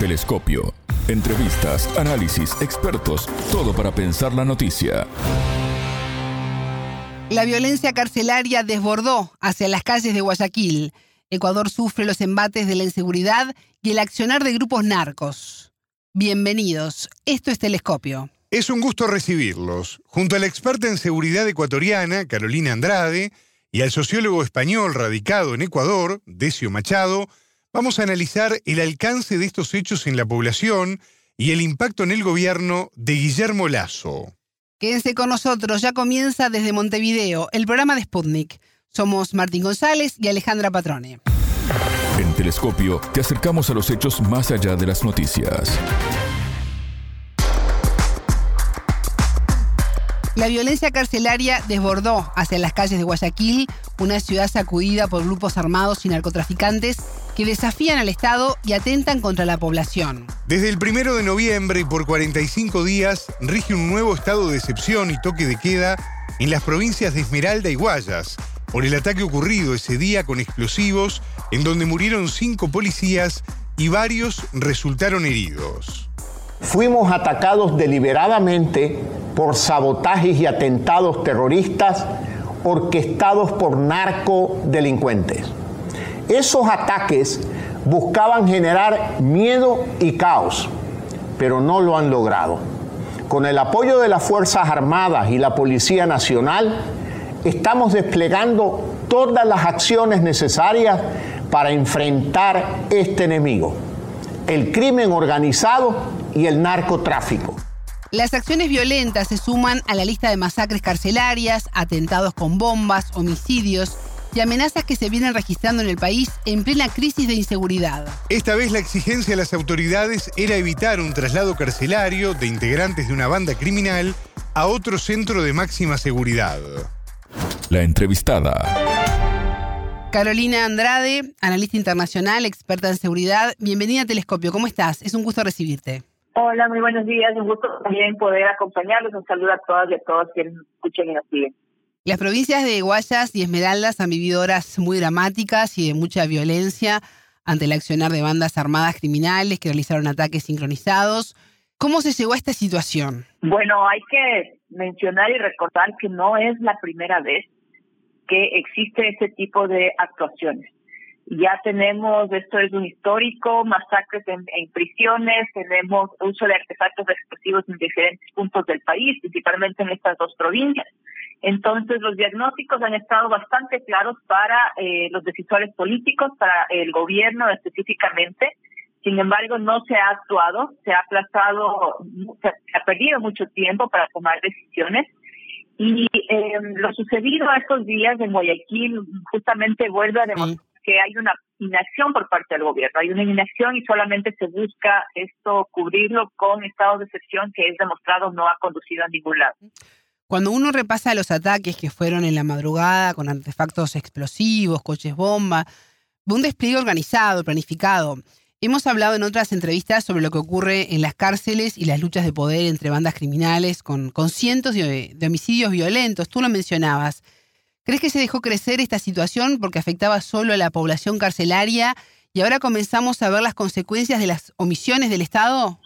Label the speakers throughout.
Speaker 1: Telescopio. Entrevistas, análisis, expertos, todo para pensar la noticia.
Speaker 2: La violencia carcelaria desbordó hacia las calles de Guayaquil. Ecuador sufre los embates de la inseguridad y el accionar de grupos narcos. Bienvenidos, esto es Telescopio.
Speaker 3: Es un gusto recibirlos. Junto a la experta en seguridad ecuatoriana, Carolina Andrade, y al sociólogo español radicado en Ecuador, Decio Machado, vamos a analizar el alcance de estos hechos en la población y el impacto en el gobierno de Guillermo Lazo.
Speaker 2: Quédense con nosotros, ya comienza desde Montevideo el programa de Sputnik. Somos Martín González y Alejandra Patrone.
Speaker 1: En Telescopio te acercamos a los hechos más allá de las noticias.
Speaker 2: La violencia carcelaria desbordó hacia las calles de Guayaquil, una ciudad sacudida por grupos armados y narcotraficantes que desafían al Estado y atentan contra la población.
Speaker 3: Desde el primero de noviembre y por 45 días rige un nuevo estado de excepción y toque de queda en las provincias de Esmeralda y Guayas por el ataque ocurrido ese día con explosivos en donde murieron cinco policías y varios resultaron heridos.
Speaker 4: Fuimos atacados deliberadamente por sabotajes y atentados terroristas orquestados por narcodelincuentes. Esos ataques buscaban generar miedo y caos, pero no lo han logrado. Con el apoyo de las Fuerzas Armadas y la Policía Nacional, estamos desplegando todas las acciones necesarias para enfrentar este enemigo, el crimen organizado y el narcotráfico.
Speaker 2: Las acciones violentas se suman a la lista de masacres carcelarias, atentados con bombas, homicidios, y amenazas que se vienen registrando en el país en plena crisis de inseguridad.
Speaker 3: Esta vez la exigencia de las autoridades era evitar un traslado carcelario de integrantes de una banda criminal a otro centro de máxima seguridad.
Speaker 1: La entrevistada.
Speaker 2: Carolina Andrade, analista internacional, experta en seguridad. Bienvenida a Telescopio. ¿Cómo estás? Es un gusto recibirte.
Speaker 5: Hola, muy buenos días. Un gusto también poder acompañarlos. Un saludo a todas y a todos quienes escuchen y nos siguen.
Speaker 2: Las provincias de Guayas y Esmeraldas han vivido horas muy dramáticas y de mucha violencia ante el accionar de bandas armadas criminales que realizaron ataques sincronizados. ¿Cómo se llegó a esta situación?
Speaker 5: Bueno, hay que mencionar y recordar que no es la primera vez que existe este tipo de actuaciones. Ya tenemos, esto es un histórico, masacres en, prisiones, tenemos uso de artefactos explosivos en diferentes puntos del país, principalmente en estas dos provincias. Entonces, los diagnósticos han estado bastante claros para eh, los decisores políticos, para el gobierno específicamente. Sin embargo, no se ha actuado, se ha aplazado, se ha perdido mucho tiempo para tomar decisiones. Y eh, lo sucedido estos días en Guayaquil justamente vuelve a demostrar que hay una inacción por parte del gobierno. Hay una inacción y solamente se busca esto cubrirlo con estado de excepción que es demostrado no ha conducido a ningún lado.
Speaker 2: Cuando uno repasa los ataques que fueron en la madrugada con artefactos explosivos, coches bomba, un despliegue organizado, planificado. Hemos hablado en otras entrevistas sobre lo que ocurre en las cárceles y las luchas de poder entre bandas criminales con, cientos de, de homicidios violentos. Tú lo mencionabas. ¿Crees que se dejó crecer esta situación porque afectaba solo a la población carcelaria y ahora comenzamos a ver las consecuencias de las omisiones del Estado?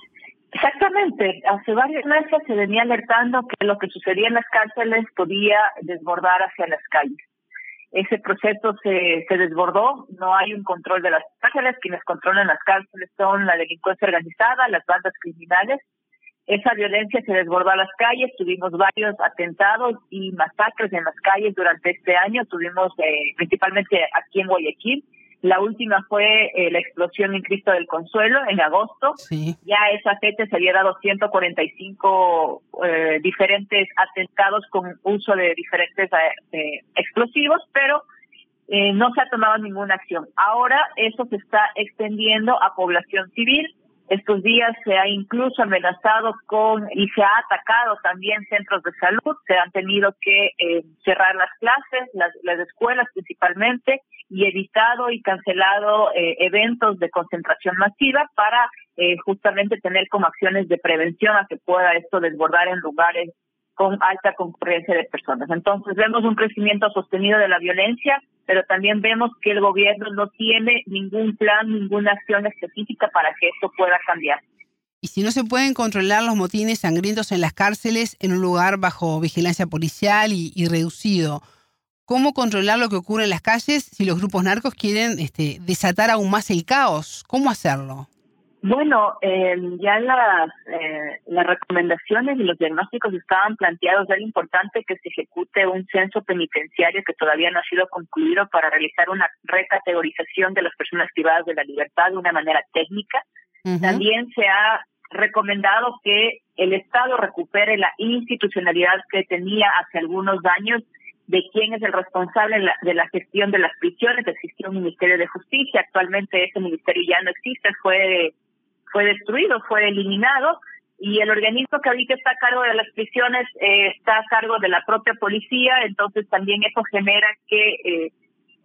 Speaker 5: Exactamente. Hace varios meses se venía alertando que lo que sucedía en las cárceles podía desbordar hacia las calles. Ese proceso se, se desbordó, no hay un control de las cárceles, quienes controlan las cárceles son la delincuencia organizada, las bandas criminales. Esa violencia se desbordó a las calles, tuvimos varios atentados y masacres en las calles durante este año, tuvimos eh, principalmente aquí en Guayaquil, la última fue eh, la explosión en Cristo del Consuelo en agosto.
Speaker 2: Sí.
Speaker 5: Ya esa fecha se había dado 145 eh, diferentes atentados con uso de diferentes eh, explosivos, pero eh, no se ha tomado ninguna acción. Ahora eso se está extendiendo a población civil. Estos días se ha incluso amenazado con y se ha atacado también centros de salud. Se han tenido que eh, cerrar las clases, las, las escuelas principalmente y evitado y cancelado eh, eventos de concentración masiva para eh, justamente tener como acciones de prevención a que pueda esto desbordar en lugares con alta concurrencia de personas. Entonces vemos un crecimiento sostenido de la violencia pero también vemos que el gobierno no tiene ningún plan, ninguna acción específica para que esto pueda cambiar.
Speaker 2: Y si no se pueden controlar los motines sangrientos en las cárceles en un lugar bajo vigilancia policial y, reducido, ¿cómo controlar lo que ocurre en las calles si los grupos narcos quieren este, desatar aún más el caos? ¿Cómo hacerlo?
Speaker 5: Bueno, eh, ya las, eh, las recomendaciones y los diagnósticos estaban planteados. Era importante que se ejecute un censo penitenciario que todavía no ha sido concluido para realizar una recategorización de las personas privadas de la libertad de una manera técnica. También se ha recomendado que el Estado recupere la institucionalidad que tenía hace algunos años de quién es el responsable de la, gestión de las prisiones. Existía un Ministerio de Justicia, actualmente ese ministerio ya no existe, fue fue destruido, fue eliminado y el organismo que ahorita está a cargo de las prisiones eh, está a cargo de la propia policía, entonces también eso genera que eh,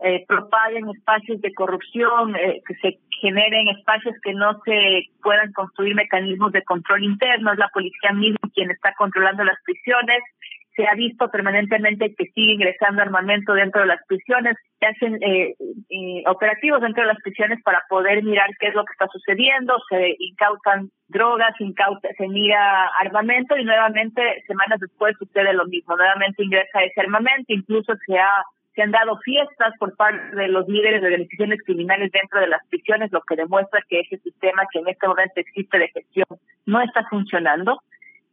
Speaker 5: eh, propaguen espacios de corrupción, eh, que se generen espacios que no se puedan construir mecanismos de control interno, es la policía misma quien está controlando las prisiones, se ha visto permanentemente que sigue ingresando armamento dentro de las prisiones, se hacen eh, operativos dentro de las prisiones para poder mirar qué es lo que está sucediendo, se incautan drogas, incauta, se mira armamento y nuevamente semanas después sucede lo mismo, nuevamente ingresa ese armamento, incluso se ha se han dado fiestas por parte de los líderes de organizaciones criminales dentro de las prisiones, lo que demuestra que ese sistema que en este momento existe de gestión no está funcionando.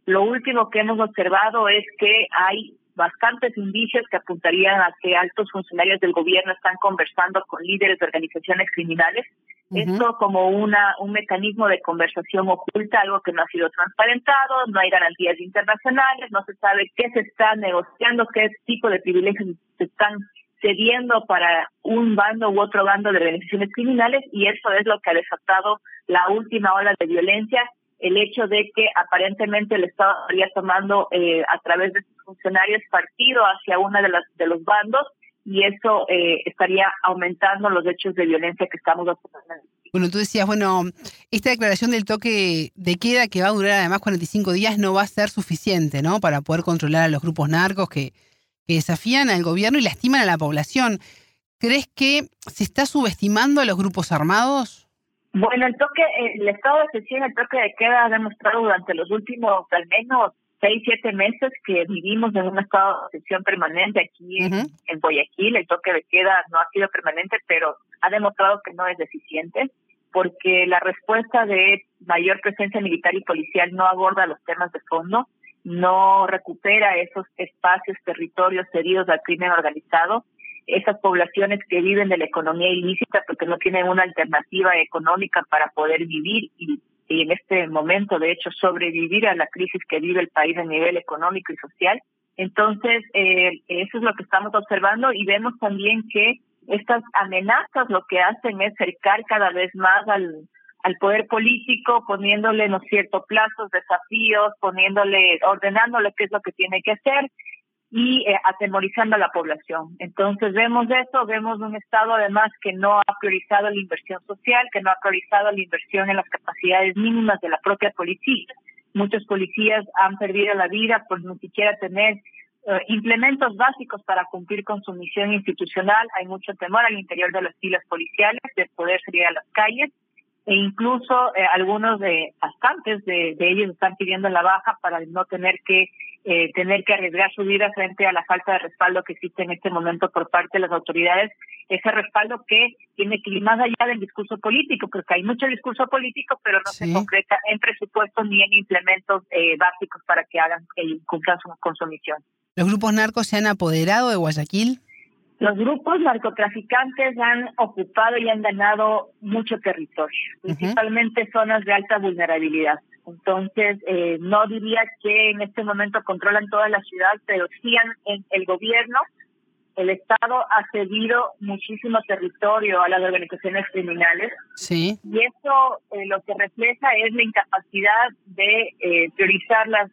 Speaker 5: Lo último que hemos observado es que hay bastantes indicios que apuntarían a que altos funcionarios del gobierno están conversando con líderes de organizaciones criminales. Esto como una un mecanismo de conversación oculta, algo que no ha sido transparentado, no hay garantías internacionales, no se sabe qué se está negociando, qué tipo de privilegios se están cediendo para un bando u otro bando de organizaciones criminales y eso es lo que ha desatado la última ola de violencia el hecho de que aparentemente el Estado estaría tomando eh, a través de sus funcionarios partido hacia una de de los bandos y eso eh, estaría aumentando los hechos de violencia que estamos observando.
Speaker 2: Bueno, tú decías, bueno, esta declaración del toque de queda que va a durar además 45 días no va a ser suficiente, ¿no? Para poder controlar a los grupos narcos que desafían al gobierno y lastiman a la población. ¿Crees que se está subestimando a los grupos armados?
Speaker 5: Bueno, el toque, el estado de excepción, el toque de queda ha demostrado durante los últimos al menos seis, siete meses que vivimos en un estado de excepción permanente aquí en, Guayaquil. El toque de queda no ha sido permanente, pero ha demostrado que no es deficiente porque la respuesta de mayor presencia militar y policial no aborda los temas de fondo, no recupera esos espacios, territorios cedidos al crimen organizado esas poblaciones que viven de la economía ilícita porque no tienen una alternativa económica para poder vivir y, en este momento, de hecho, sobrevivir a la crisis que vive el país a nivel económico y social. Entonces, eh, eso es lo que estamos observando y vemos también que estas amenazas lo que hacen es cercar cada vez más al, al poder político, poniéndole, ¿no cierto?, plazos, desafíos, poniéndole, ordenándole qué es lo que tiene que hacer y eh, atemorizando a la población. Entonces vemos eso, vemos un Estado además que no ha priorizado la inversión social, que no ha priorizado la inversión en las capacidades mínimas de la propia policía. Muchos policías han perdido la vida por ni siquiera tener eh, implementos básicos para cumplir con su misión institucional. Hay mucho temor al interior de las filas policiales de poder salir a las calles e incluso eh, algunos de bastantes de, de ellos están pidiendo la baja para no tener que eh, tener que arriesgar su vida frente a la falta de respaldo que existe en este momento por parte de las autoridades, ese respaldo que tiene que ir más allá del discurso político, porque hay mucho discurso político, pero no se concreta en presupuestos ni en implementos eh, básicos para que hagan que cumplan su, con su misión.
Speaker 2: ¿Los grupos narcos se han apoderado de Guayaquil?
Speaker 5: Los grupos narcotraficantes han ocupado y han ganado mucho territorio, principalmente zonas de alta vulnerabilidad. Entonces, eh, no diría que en este momento controlan toda la ciudad, pero sí en el gobierno, el Estado ha cedido muchísimo territorio a las organizaciones criminales.
Speaker 2: Sí.
Speaker 5: Y eso eh, lo que refleja es la incapacidad de eh, priorizar las,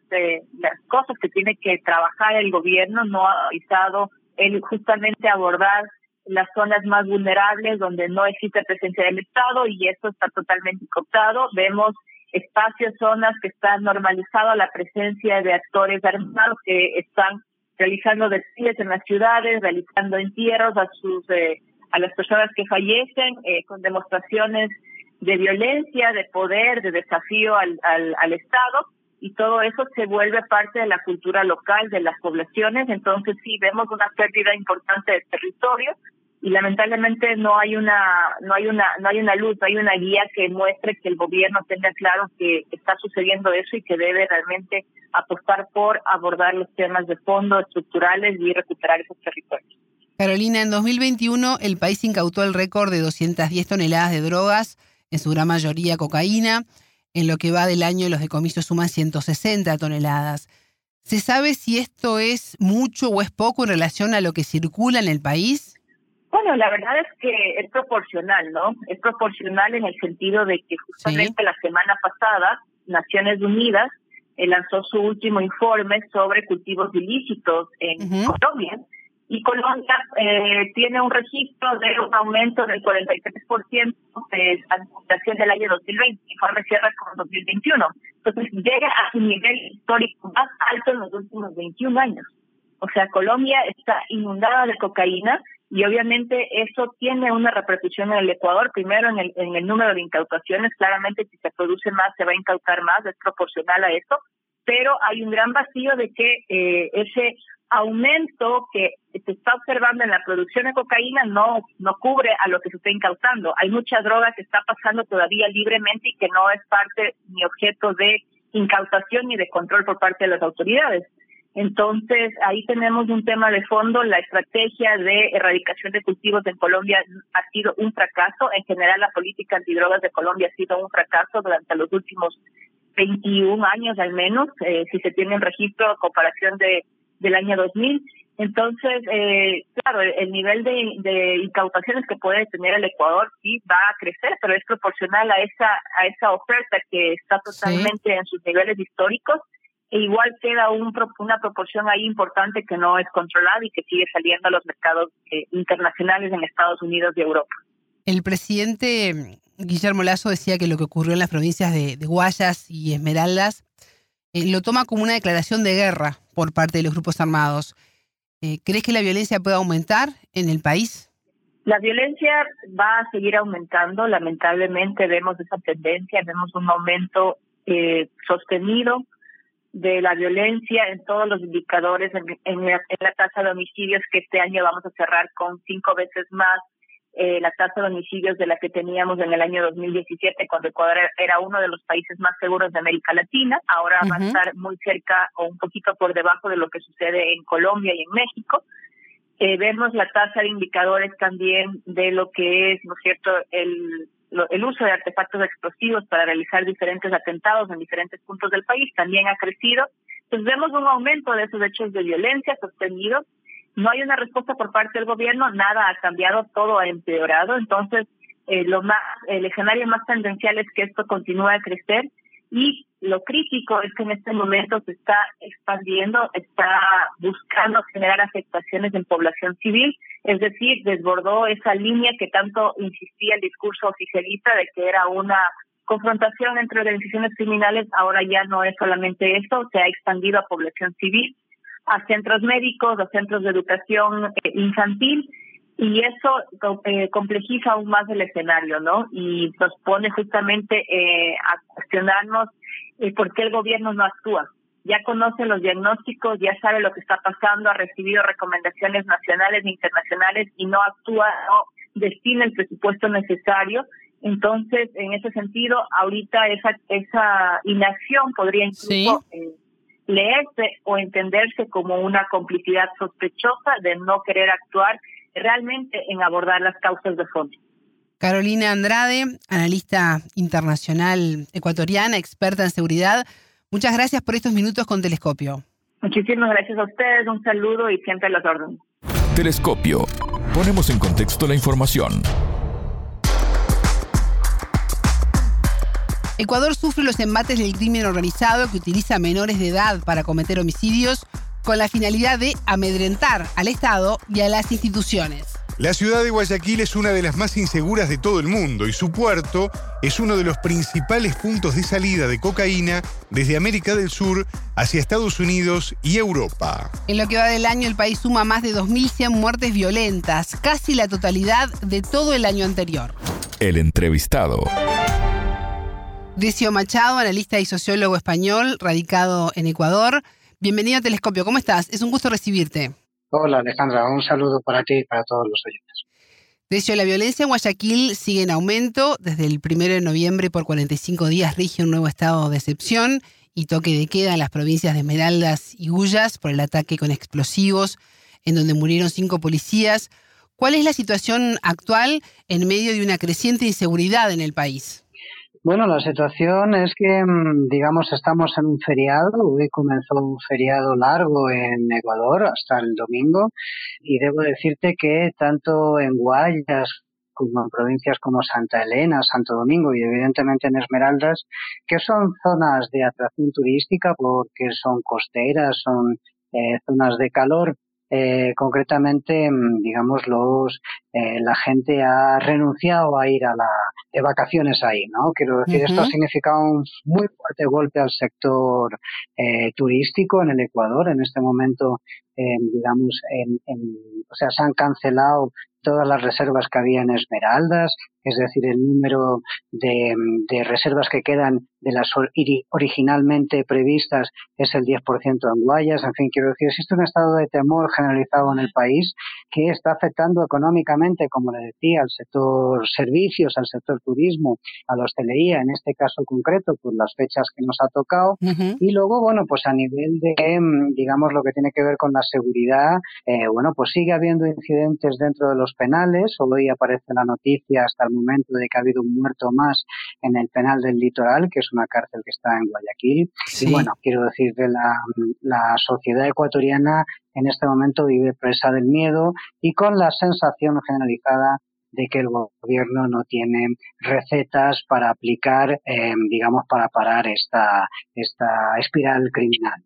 Speaker 5: las cosas que tiene que trabajar el gobierno, no ha priorizado el justamente abordar las zonas más vulnerables donde no existe presencia del Estado y eso está totalmente cooptado. Vemos espacios, zonas que están normalizados la presencia de actores armados que están realizando desfiles en las ciudades, realizando entierros a sus eh, a las personas que fallecen, eh, con demostraciones de violencia, de poder, de desafío al, al, al Estado y todo eso se vuelve parte de la cultura local de las poblaciones, entonces sí vemos una pérdida importante de territorio y lamentablemente no hay una no hay una no hay una luz, no hay una guía que muestre que el gobierno tenga claro que está sucediendo eso y que debe realmente apostar por abordar los temas de fondo estructurales y recuperar esos territorios.
Speaker 2: Carolina, en 2021 el país incautó el récord de 210 toneladas de drogas, en su gran mayoría cocaína. En lo que va del año, los decomisos suman 160 toneladas. ¿Se sabe si esto es mucho o es poco en relación a lo que circula en el país?
Speaker 5: Bueno, la verdad es que es proporcional, ¿no? Es proporcional en el sentido de que justamente la semana pasada Naciones Unidas eh, lanzó su último informe sobre cultivos ilícitos en Colombia y Colombia eh, tiene un registro de un aumento del 43% de la administración del año 2020, informe cierra con 2021. Entonces llega a su nivel histórico más alto en los últimos 21 años. O sea, Colombia está inundada de cocaína y obviamente eso tiene una repercusión en el Ecuador, primero en el, en el número de incautaciones, claramente si se produce más se va a incautar más, es proporcional a eso, pero hay un gran vacío de que eh, ese aumento que se está observando en la producción de cocaína no, no cubre a lo que se está incautando. Hay mucha droga que está pasando todavía libremente y que no es parte ni objeto de incautación ni de control por parte de las autoridades. Entonces, ahí tenemos un tema de fondo. La estrategia de erradicación de cultivos en Colombia ha sido un fracaso. En general, la política antidrogas de Colombia ha sido un fracaso durante los últimos 21 años al menos, eh, si se tiene un registro a comparación de del año 2000. Entonces, eh, claro, el nivel de, de, incautaciones que puede tener el Ecuador sí va a crecer, pero es proporcional a esa a esa oferta que está totalmente en sus niveles históricos. E igual queda un, una proporción ahí importante que no es controlada y que sigue saliendo a los mercados eh, internacionales en Estados Unidos y Europa.
Speaker 2: El presidente Guillermo Lazo decía que lo que ocurrió en las provincias de, de Guayas y Esmeraldas eh, lo toma como una declaración de guerra por parte de los grupos armados. Eh, ¿Crees que la violencia puede aumentar en el país?
Speaker 5: La violencia va a seguir aumentando. Lamentablemente vemos esa tendencia, vemos un aumento eh, sostenido de la violencia en todos los indicadores en, en, en la tasa de homicidios que este año vamos a cerrar con cinco veces más eh, la tasa de homicidios de la que teníamos en el año 2017, cuando Ecuador era uno de los países más seguros de América Latina. Ahora va a estar muy cerca o un poquito por debajo de lo que sucede en Colombia y en México. Eh, vemos la tasa de indicadores también de lo que es, ¿no es cierto?, el, el uso de artefactos explosivos para realizar diferentes atentados en diferentes puntos del país también ha crecido. Entonces vemos un aumento de esos hechos de violencia sostenidos no hay una respuesta por parte del gobierno, nada ha cambiado, todo ha empeorado. Entonces, eh, lo más, el escenario más tendencial es que esto continúe a crecer y lo crítico es que en este momento se está expandiendo, está buscando generar afectaciones en población civil, es decir, desbordó esa línea que tanto insistía el discurso oficialista de que era una confrontación entre organizaciones criminales, ahora ya no es solamente eso, se ha expandido a población civil a centros médicos, a centros de educación eh, infantil y eso eh, complejiza aún más el escenario, ¿no? Y nos pone justamente eh, a cuestionarnos por qué el gobierno no actúa. Ya conoce los diagnósticos, ya sabe lo que está pasando, ha recibido recomendaciones nacionales e internacionales y no actúa, no destina el presupuesto necesario. Entonces, en ese sentido, ahorita esa esa inacción podría incluso leerse o entenderse como una complicidad sospechosa de no querer actuar realmente en abordar las causas de fondo.
Speaker 2: Carolina Andrade, analista internacional ecuatoriana, experta en seguridad, muchas gracias por estos minutos con Telescopio.
Speaker 5: Muchísimas gracias a ustedes, un saludo y siempre a los órdenes.
Speaker 1: Telescopio. Ponemos en contexto la información.
Speaker 2: Ecuador sufre los embates del crimen organizado que utiliza menores de edad para cometer homicidios con la finalidad de amedrentar al Estado y a las instituciones.
Speaker 3: La ciudad de Guayaquil es una de las más inseguras de todo el mundo y su puerto es uno de los principales puntos de salida de cocaína desde América del Sur hacia Estados Unidos y Europa.
Speaker 2: En lo que va del año, el país suma más de 2.100 muertes violentas, casi la totalidad de todo el año anterior.
Speaker 1: El entrevistado.
Speaker 2: Decio Machado, analista y sociólogo español, radicado en Ecuador. Bienvenido a Telescopio, ¿cómo estás? Es un gusto recibirte.
Speaker 6: Hola Alejandra, un saludo para ti y para todos los oyentes.
Speaker 2: Decio, la violencia en Guayaquil sigue en aumento. Desde el 1 de noviembre por 45 días rige un nuevo estado de excepción y toque de queda en las provincias de Esmeraldas y Gullas por el ataque con explosivos, en donde murieron cinco policías. ¿Cuál es la situación actual en medio de una creciente inseguridad en el país?
Speaker 6: Bueno, la situación es que, mm, digamos, estamos en un feriado. Hoy comenzó un feriado largo en Ecuador hasta el domingo y debo decirte que tanto en Guayas como en provincias como Santa Elena, Santo Domingo y evidentemente en Esmeraldas, que son zonas de atracción turística porque son costeras, son eh, zonas de calor, eh, concretamente, mm, digamos, los eh, la gente ha renunciado a ir a la de vacaciones ahí, ¿no? Quiero decir, esto ha significado un muy fuerte golpe al sector eh, turístico en el Ecuador. En este momento, digamos, en, en, o sea, se han cancelado todas las reservas que había en Esmeraldas, es decir, el número de, reservas que quedan de las originalmente previstas es el 10% en Guayas. En fin, quiero decir, existe un estado de temor generalizado en el país que está afectando económicamente, como le decía, al sector servicios, al sector turismo, a la hostelería, en este caso concreto, por las fechas que nos ha tocado. Y luego, bueno, pues a nivel de, digamos, lo que tiene que ver con la seguridad, eh, bueno, pues sigue habiendo incidentes dentro de los penales. Hoy aparece la noticia hasta el momento de que ha habido un muerto más en el penal del litoral, que es una cárcel que está en Guayaquil. Y bueno, quiero decir que la, la sociedad ecuatoriana en este momento vive presa del miedo y con la sensación generalizada de que el gobierno no tiene recetas para aplicar, em, digamos, para parar esta, esta espiral criminal.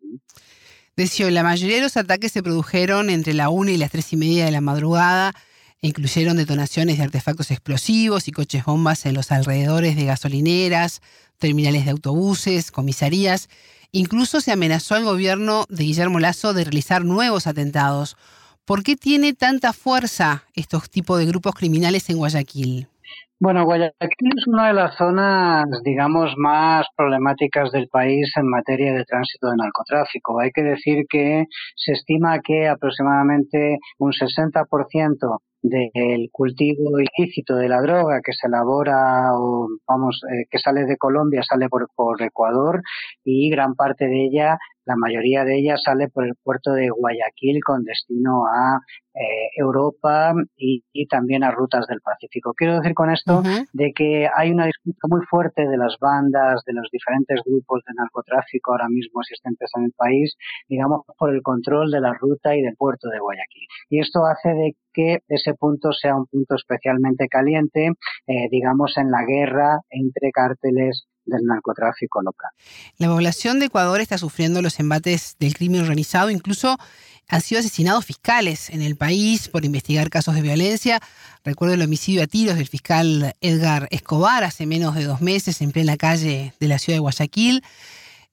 Speaker 2: Decio, la mayoría de los ataques se produjeron entre la una y las tres y media de la madrugada incluyeron detonaciones de artefactos explosivos y coches bombas en los alrededores de gasolineras, terminales de autobuses, comisarías. Incluso se amenazó al gobierno de Guillermo Lazo de realizar nuevos atentados. ¿Por qué tiene tanta fuerza estos tipos de grupos criminales en Guayaquil?
Speaker 6: Bueno, Guayaquil es una de las zonas, digamos, más problemáticas del país en materia de tránsito de narcotráfico. Hay que decir que se estima que aproximadamente un 60% del cultivo ilícito de la droga que se elabora o vamos eh, que sale de Colombia sale por, por Ecuador y gran parte de ella la mayoría de ella sale por el puerto de Guayaquil con destino a eh, Europa y, también a rutas del Pacífico. Quiero decir con esto de que hay una disputa muy fuerte de las bandas, de los diferentes grupos de narcotráfico ahora mismo existentes en el país, digamos, por el control de la ruta y del puerto de Guayaquil. Y esto hace de que ese punto sea un punto especialmente caliente, eh, digamos, en la guerra entre cárteles del narcotráfico local.
Speaker 2: La población de Ecuador está sufriendo los embates del crimen organizado, incluso han sido asesinados fiscales en el país por investigar casos de violencia. Recuerdo el homicidio a tiros del fiscal Edgar Escobar hace menos de dos meses en plena calle de la ciudad de Guayaquil.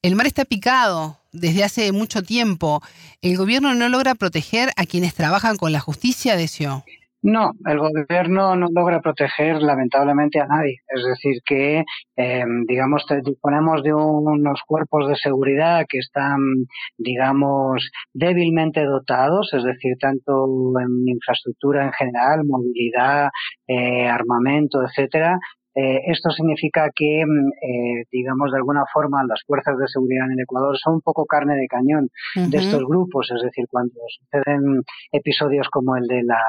Speaker 2: El mar está picado desde hace mucho tiempo. ¿El gobierno no logra proteger a quienes trabajan con la justicia, deseó?
Speaker 6: No, el gobierno no logra proteger lamentablemente a nadie. Es decir, que, em, digamos, disponemos de unos cuerpos de seguridad que están, digamos, débilmente dotados, es decir, tanto en infraestructura en general, movilidad, eh, armamento, etcétera, eh, esto significa que, mm, eh, digamos, de alguna forma las fuerzas de seguridad en el Ecuador son un poco carne de cañón de estos grupos, es decir, cuando suceden episodios como el de la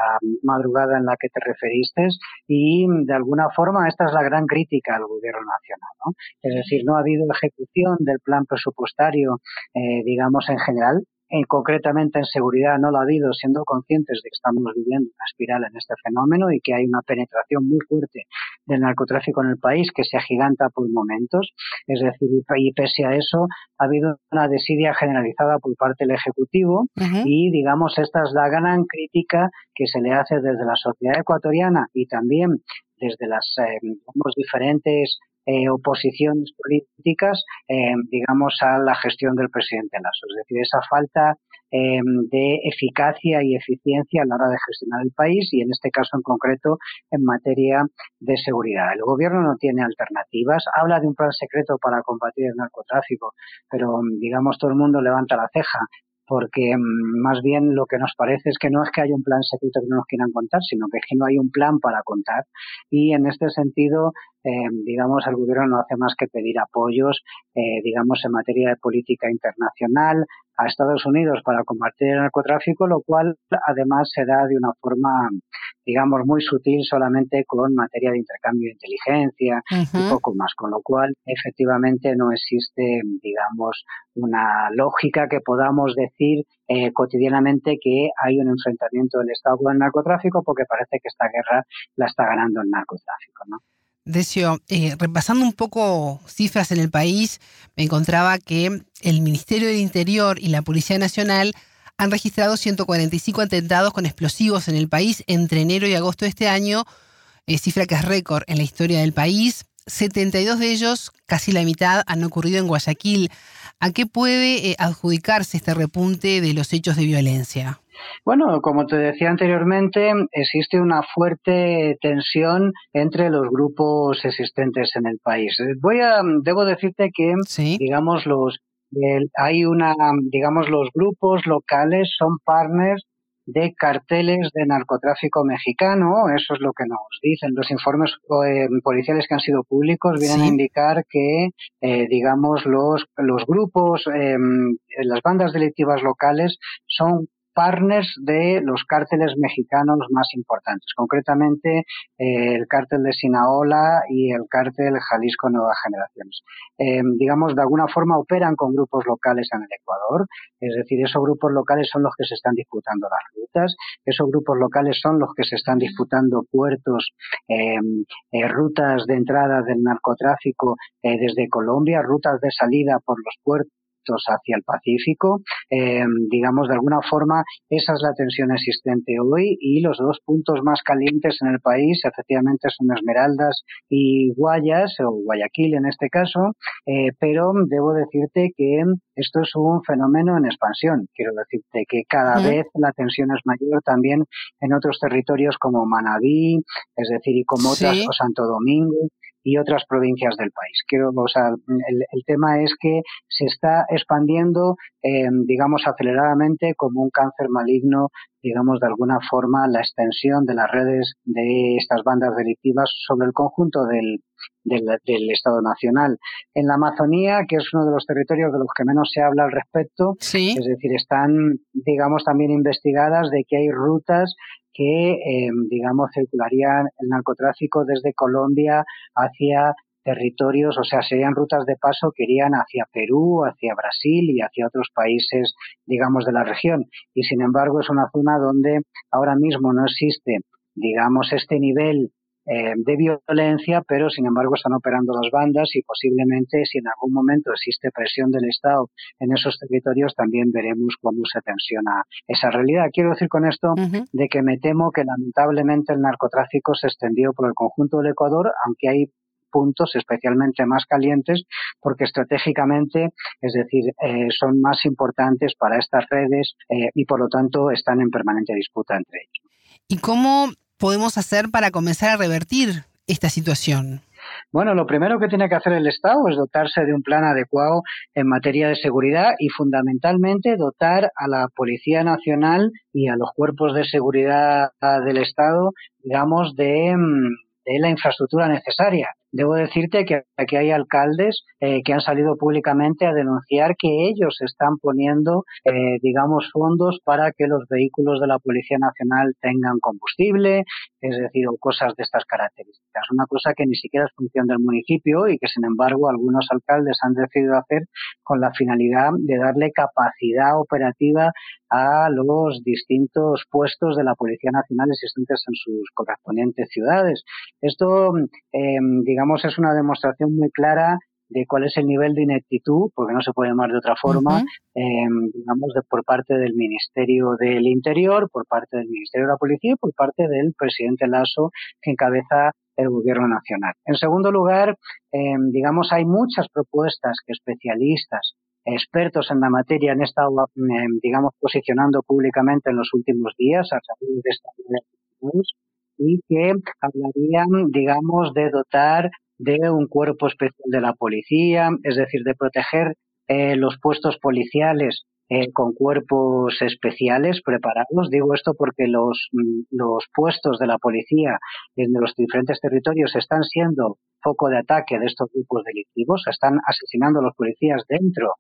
Speaker 6: madrugada en la que te referiste y de alguna forma esta es la gran crítica al gobierno nacional, ¿no? Es decir, no ha habido ejecución del plan presupuestario, eh, digamos, en general, en, concretamente en seguridad no lo ha habido, siendo conscientes de que estamos viviendo una espiral en este fenómeno y que hay una penetración muy fuerte del narcotráfico en el país que se agiganta por momentos. Es decir, y pese a eso, ha habido una desidia generalizada por parte del Ejecutivo y, digamos, esta es la gran crítica que se le hace desde la sociedad ecuatoriana y también desde las eh, diferentes eh, oposiciones políticas, eh, digamos, a la gestión del presidente Lasso. Es decir, esa falta eh, de eficacia y eficiencia a la hora de gestionar el país y, en este caso en concreto, en materia de seguridad. El gobierno no tiene alternativas. Habla de un plan secreto para combatir el narcotráfico, pero, digamos, todo el mundo levanta la ceja porque mm, más bien lo que nos parece es que no es que haya un plan secreto que no nos quieran contar, sino que es que no hay un plan para contar. Y en este sentido, eh, digamos, el gobierno no hace más que pedir apoyos, eh, digamos, en materia de política internacional, a Estados Unidos para combatir el narcotráfico, lo cual además se da de una forma, digamos, muy sutil solamente con materia de intercambio de inteligencia y poco más, con lo cual efectivamente no existe, digamos, una lógica que podamos decir eh, cotidianamente que hay un enfrentamiento del Estado con el narcotráfico porque parece que esta guerra la está ganando el narcotráfico, ¿no?
Speaker 2: Decio, eh, repasando un poco cifras en el país, me encontraba que el Ministerio del Interior y la Policía Nacional han registrado 145 atentados con explosivos en el país entre enero y agosto de este año, eh, cifra que es récord en la historia del país. 72 de ellos, casi la mitad, han ocurrido en Guayaquil. ¿A qué puede eh, adjudicarse este repunte de los hechos de violencia?
Speaker 6: Bueno, como te decía anteriormente, existe una fuerte tensión entre los grupos existentes en el país. Voy a, debo decirte que, digamos, los, hay una, digamos, los grupos locales son partners de carteles de narcotráfico mexicano, eso es lo que nos dicen. Los informes eh, policiales que han sido públicos, vienen a indicar que, eh, digamos, los, los grupos, eh, las bandas delictivas locales son partners de los cárteles mexicanos más importantes, concretamente eh, el cártel de Sinaola y el cártel Jalisco Nueva Generaciones. Eh, digamos, de alguna forma operan con grupos locales en el Ecuador, es decir, esos grupos locales son los que se están disputando las rutas, esos grupos locales son los que se están disputando puertos, eh, rutas de entrada del narcotráfico desde Colombia, rutas de salida por los puertos hacia el Pacífico. Eh, digamos, de alguna forma, esa es la tensión existente hoy y los dos puntos más calientes en el país, efectivamente, son Esmeraldas y Guayas, o Guayaquil en este caso, eh, pero debo decirte que esto es un fenómeno en expansión. Quiero decirte que cada vez la tensión es mayor también en otros territorios como Manabí, es decir, y como otras, o Santo Domingo y otras provincias del país. Quiero, o sea, el, tema es que se está expandiendo, eh, digamos, aceleradamente como un cáncer maligno, digamos, de alguna forma, la extensión de las redes de estas bandas delictivas sobre el conjunto del, del, Estado Nacional. En la Amazonía, que es uno de los territorios de los que menos se habla al respecto, es decir, están, digamos, también investigadas de que hay rutas que, eh, digamos, circularían el narcotráfico desde Colombia hacia territorios, o sea, serían rutas de paso que irían hacia Perú, hacia Brasil y hacia otros países, digamos, de la región. Y sin embargo, es una zona donde ahora mismo no existe, digamos, este nivel eh, de violencia, pero sin embargo están operando las bandas y posiblemente si en algún momento existe presión del Estado en esos territorios también veremos cómo se tensiona esa realidad. Quiero decir con esto de que me temo que lamentablemente el narcotráfico se extendió por el conjunto del Ecuador, aunque hay puntos especialmente más calientes porque estratégicamente, es decir, eh, son más importantes para estas redes eh, y por lo tanto están en permanente disputa entre ellos.
Speaker 2: ¿Y cómo podemos hacer para comenzar a revertir esta situación?
Speaker 6: Bueno, lo primero que tiene que hacer el Estado es dotarse de un plan adecuado en materia de seguridad y fundamentalmente dotar a la Policía Nacional y a los cuerpos de seguridad del Estado, digamos, de, mm, de la infraestructura necesaria. Debo decirte que aquí hay alcaldes eh, que han salido públicamente a denunciar que ellos están poniendo, eh, digamos, fondos para que los vehículos de la Policía Nacional tengan combustible, es decir, o cosas de estas características. Una cosa que ni siquiera es función del municipio y que, sin embargo, algunos alcaldes han decidido hacer con la finalidad de darle capacidad operativa a los distintos puestos de la Policía Nacional existentes en sus correspondientes ciudades. Esto, em, digamos, es una demostración muy clara de cuál es el nivel de ineptitud, porque no se puede llamar de otra forma, em, digamos, de, por parte del Ministerio del Interior, por parte del Ministerio de la Policía y por parte del presidente Lasso, que encabeza el Gobierno Nacional. En segundo lugar, em, digamos, hay muchas propuestas que especialistas expertos en la materia han estado, em, digamos, posicionando públicamente en los últimos días a través de esta y que hablarían, digamos, de dotar de un cuerpo especial de la policía, es decir, de proteger eh, los puestos policiales eh, con cuerpos especiales preparados. Digo esto porque los, mm, los puestos de la policía en los diferentes territorios están siendo foco de ataque de estos grupos delictivos, están asesinando a los policías dentro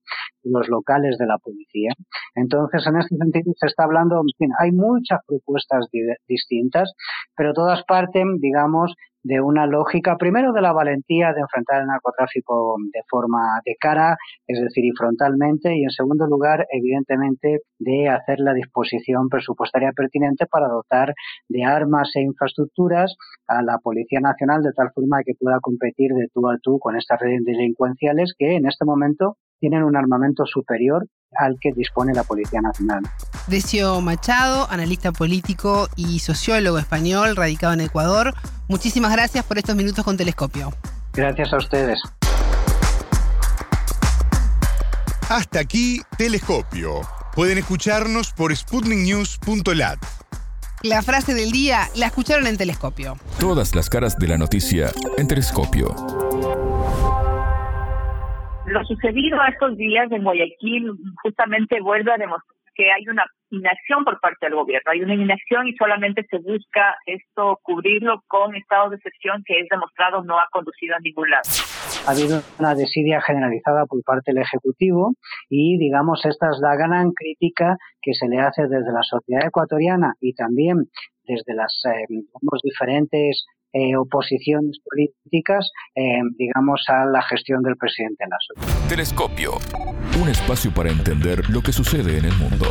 Speaker 6: de los locales de la policía. Entonces, en este sentido, se está hablando, hay muchas propuestas distintas, pero todas parten, digamos, de una lógica, primero de la valentía de enfrentar el narcotráfico de forma de cara, es decir, y frontalmente, y en segundo lugar, evidentemente, de hacer la disposición presupuestaria pertinente para dotar de armas e infraestructuras a la Policía Nacional de tal forma que pueda competir de tú a tú con estas redes delincuenciales que en este momento tienen un armamento superior al que dispone la Policía Nacional.
Speaker 2: Decio Machado, analista político y sociólogo español radicado en Ecuador, muchísimas gracias por estos minutos con Telescopio.
Speaker 6: Gracias a ustedes.
Speaker 3: Hasta aquí Telescopio. Pueden escucharnos por sputniknews.lat.
Speaker 2: La frase del día la escucharon en Telescopio.
Speaker 1: Todas las caras de la noticia en Telescopio.
Speaker 5: Lo sucedido estos días en Guayaquil justamente vuelve a demostrar que hay una inacción por parte del gobierno. Hay una inacción y solamente se busca esto cubrirlo con estados de excepción que es demostrado no ha conducido a ningún lado.
Speaker 6: Ha habido una desidia generalizada por parte del Ejecutivo y, digamos, esta es la gran crítica que se le hace desde la sociedad ecuatoriana y también desde las eh, diferentes eh, oposiciones políticas, eh, digamos, a la gestión del presidente Lasso.
Speaker 1: Telescopio, un espacio para entender lo que sucede en el mundo.